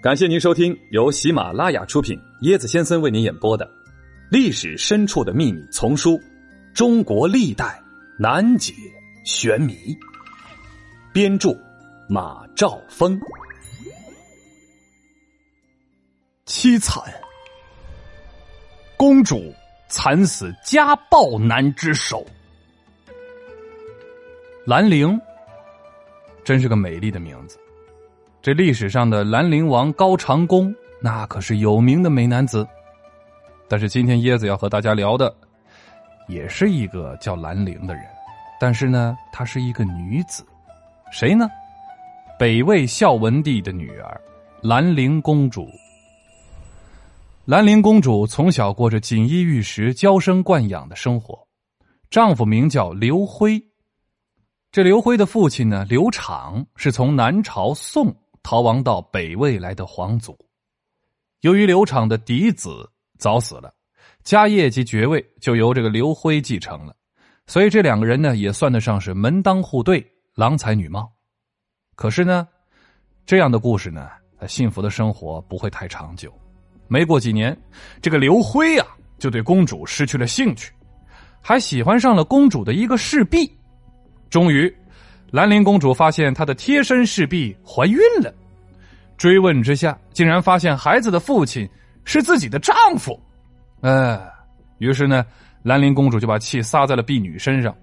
感谢您收听由喜马拉雅出品、椰子先生为您演播的《历史深处的秘密》丛书《中国历代难解玄谜》，编著马兆峰。凄惨，公主惨死家暴男之手。兰陵，真是个美丽的名字。这历史上的兰陵王高长恭，那可是有名的美男子。但是今天椰子要和大家聊的，也是一个叫兰陵的人，但是呢，她是一个女子，谁呢？北魏孝文帝的女儿，兰陵公主。兰陵公主从小过着锦衣玉食、娇生惯养的生活，丈夫名叫刘辉。这刘辉的父亲呢，刘昶是从南朝宋。逃亡到北魏来的皇祖，由于刘昶的嫡子早死了，家业及爵位就由这个刘辉继承了，所以这两个人呢也算得上是门当户对、郎才女貌。可是呢，这样的故事呢，幸福的生活不会太长久。没过几年，这个刘辉呀就对公主失去了兴趣，还喜欢上了公主的一个侍婢，终于。兰陵公主发现她的贴身侍婢怀孕了，追问之下，竟然发现孩子的父亲是自己的丈夫。哎，于是呢，兰陵公主就把气撒在了婢女身上，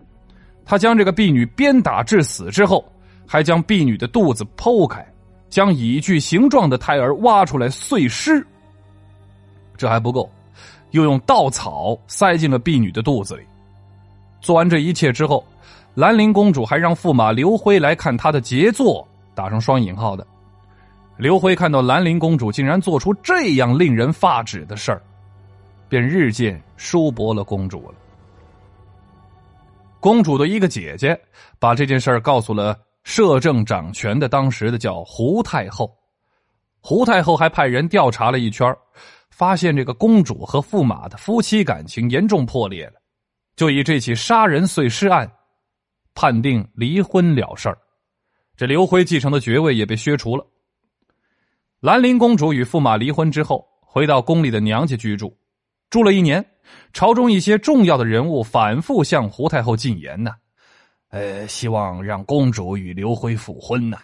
她将这个婢女鞭打致死之后，还将婢女的肚子剖开，将已具形状的胎儿挖出来碎尸。这还不够，又用稻草塞进了婢女的肚子里。做完这一切之后。兰陵公主还让驸马刘辉来看她的杰作，打上双引号的。刘辉看到兰陵公主竟然做出这样令人发指的事儿，便日渐疏薄了公主了。公主的一个姐姐把这件事儿告诉了摄政掌权的当时的叫胡太后，胡太后还派人调查了一圈，发现这个公主和驸马的夫妻感情严重破裂了，就以这起杀人碎尸案。判定离婚了事儿，这刘辉继承的爵位也被削除了。兰陵公主与驸马离婚之后，回到宫里的娘家居住，住了一年。朝中一些重要的人物反复向胡太后进言呢，呃，希望让公主与刘辉复婚呢。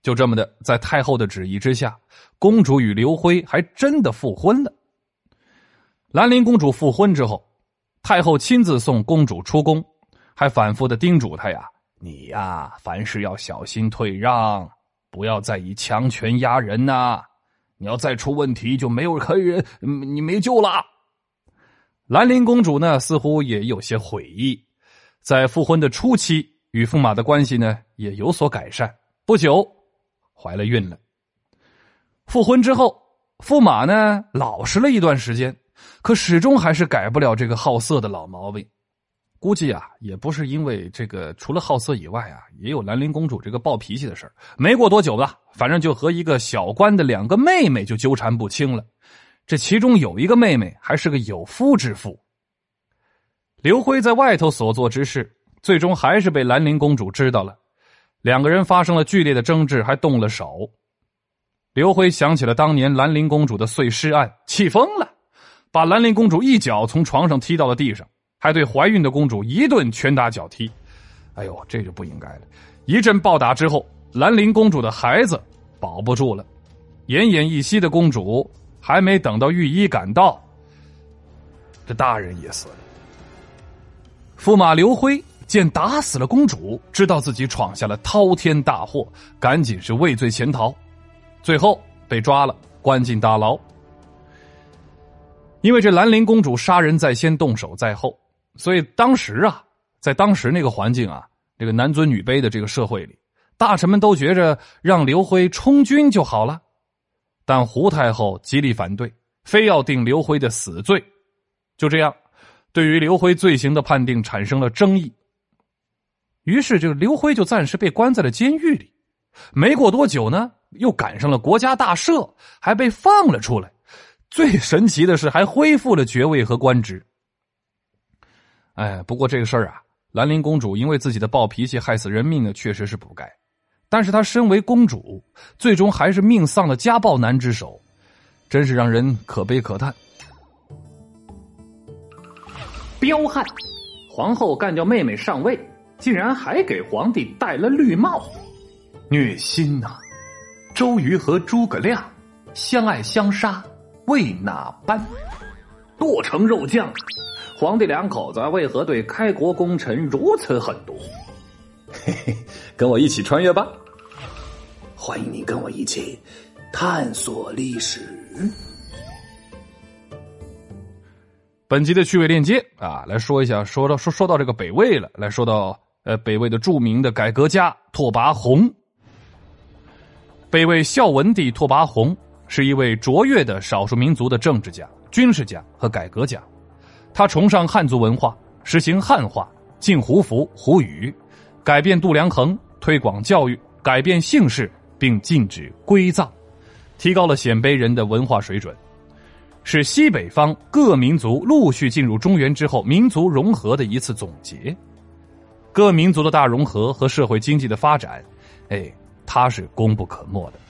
就这么的，在太后的旨意之下，公主与刘辉还真的复婚了。兰陵公主复婚之后，太后亲自送公主出宫。还反复的叮嘱他呀：“你呀，凡事要小心退让，不要再以强权压人呐！你要再出问题，就没有可以，你没救了。”兰陵公主呢，似乎也有些悔意，在复婚的初期，与驸马的关系呢也有所改善。不久，怀了孕了。复婚之后，驸马呢老实了一段时间，可始终还是改不了这个好色的老毛病。估计啊，也不是因为这个，除了好色以外啊，也有兰陵公主这个暴脾气的事没过多久吧，反正就和一个小官的两个妹妹就纠缠不清了。这其中有一个妹妹还是个有夫之妇。刘辉在外头所做之事，最终还是被兰陵公主知道了，两个人发生了剧烈的争执，还动了手。刘辉想起了当年兰陵公主的碎尸案，气疯了，把兰陵公主一脚从床上踢到了地上。还对怀孕的公主一顿拳打脚踢，哎呦，这就不应该了！一阵暴打之后，兰陵公主的孩子保不住了，奄奄一息的公主还没等到御医赶到，这大人也死了。驸马刘辉见打死了公主，知道自己闯下了滔天大祸，赶紧是畏罪潜逃，最后被抓了，关进大牢。因为这兰陵公主杀人在先，动手在后。所以当时啊，在当时那个环境啊，这个男尊女卑的这个社会里，大臣们都觉着让刘辉充军就好了，但胡太后极力反对，非要定刘辉的死罪。就这样，对于刘辉罪行的判定产生了争议。于是，这个刘辉就暂时被关在了监狱里。没过多久呢，又赶上了国家大赦，还被放了出来。最神奇的是，还恢复了爵位和官职。哎，不过这个事儿啊，兰陵公主因为自己的暴脾气害死人命呢，确实是不该。但是她身为公主，最终还是命丧了家暴男之手，真是让人可悲可叹。彪悍，皇后干掉妹妹上位，竟然还给皇帝戴了绿帽，虐心呐！周瑜和诸葛亮相爱相杀，为哪般？剁成肉酱，皇帝两口子为何对开国功臣如此狠毒？嘿嘿，跟我一起穿越吧！欢迎你跟我一起探索历史。本集的趣味链接啊，来说一下，说到说说到这个北魏了，来说到呃北魏的著名的改革家拓跋宏。北魏孝文帝拓跋宏是一位卓越的少数民族的政治家、军事家和改革家，他崇尚汉族文化，实行汉化，禁胡服、胡语，改变度量衡，推广教育，改变姓氏，并禁止归葬，提高了鲜卑人的文化水准。是西北方各民族陆续进入中原之后民族融合的一次总结，各民族的大融合和社会经济的发展，哎，它是功不可没的。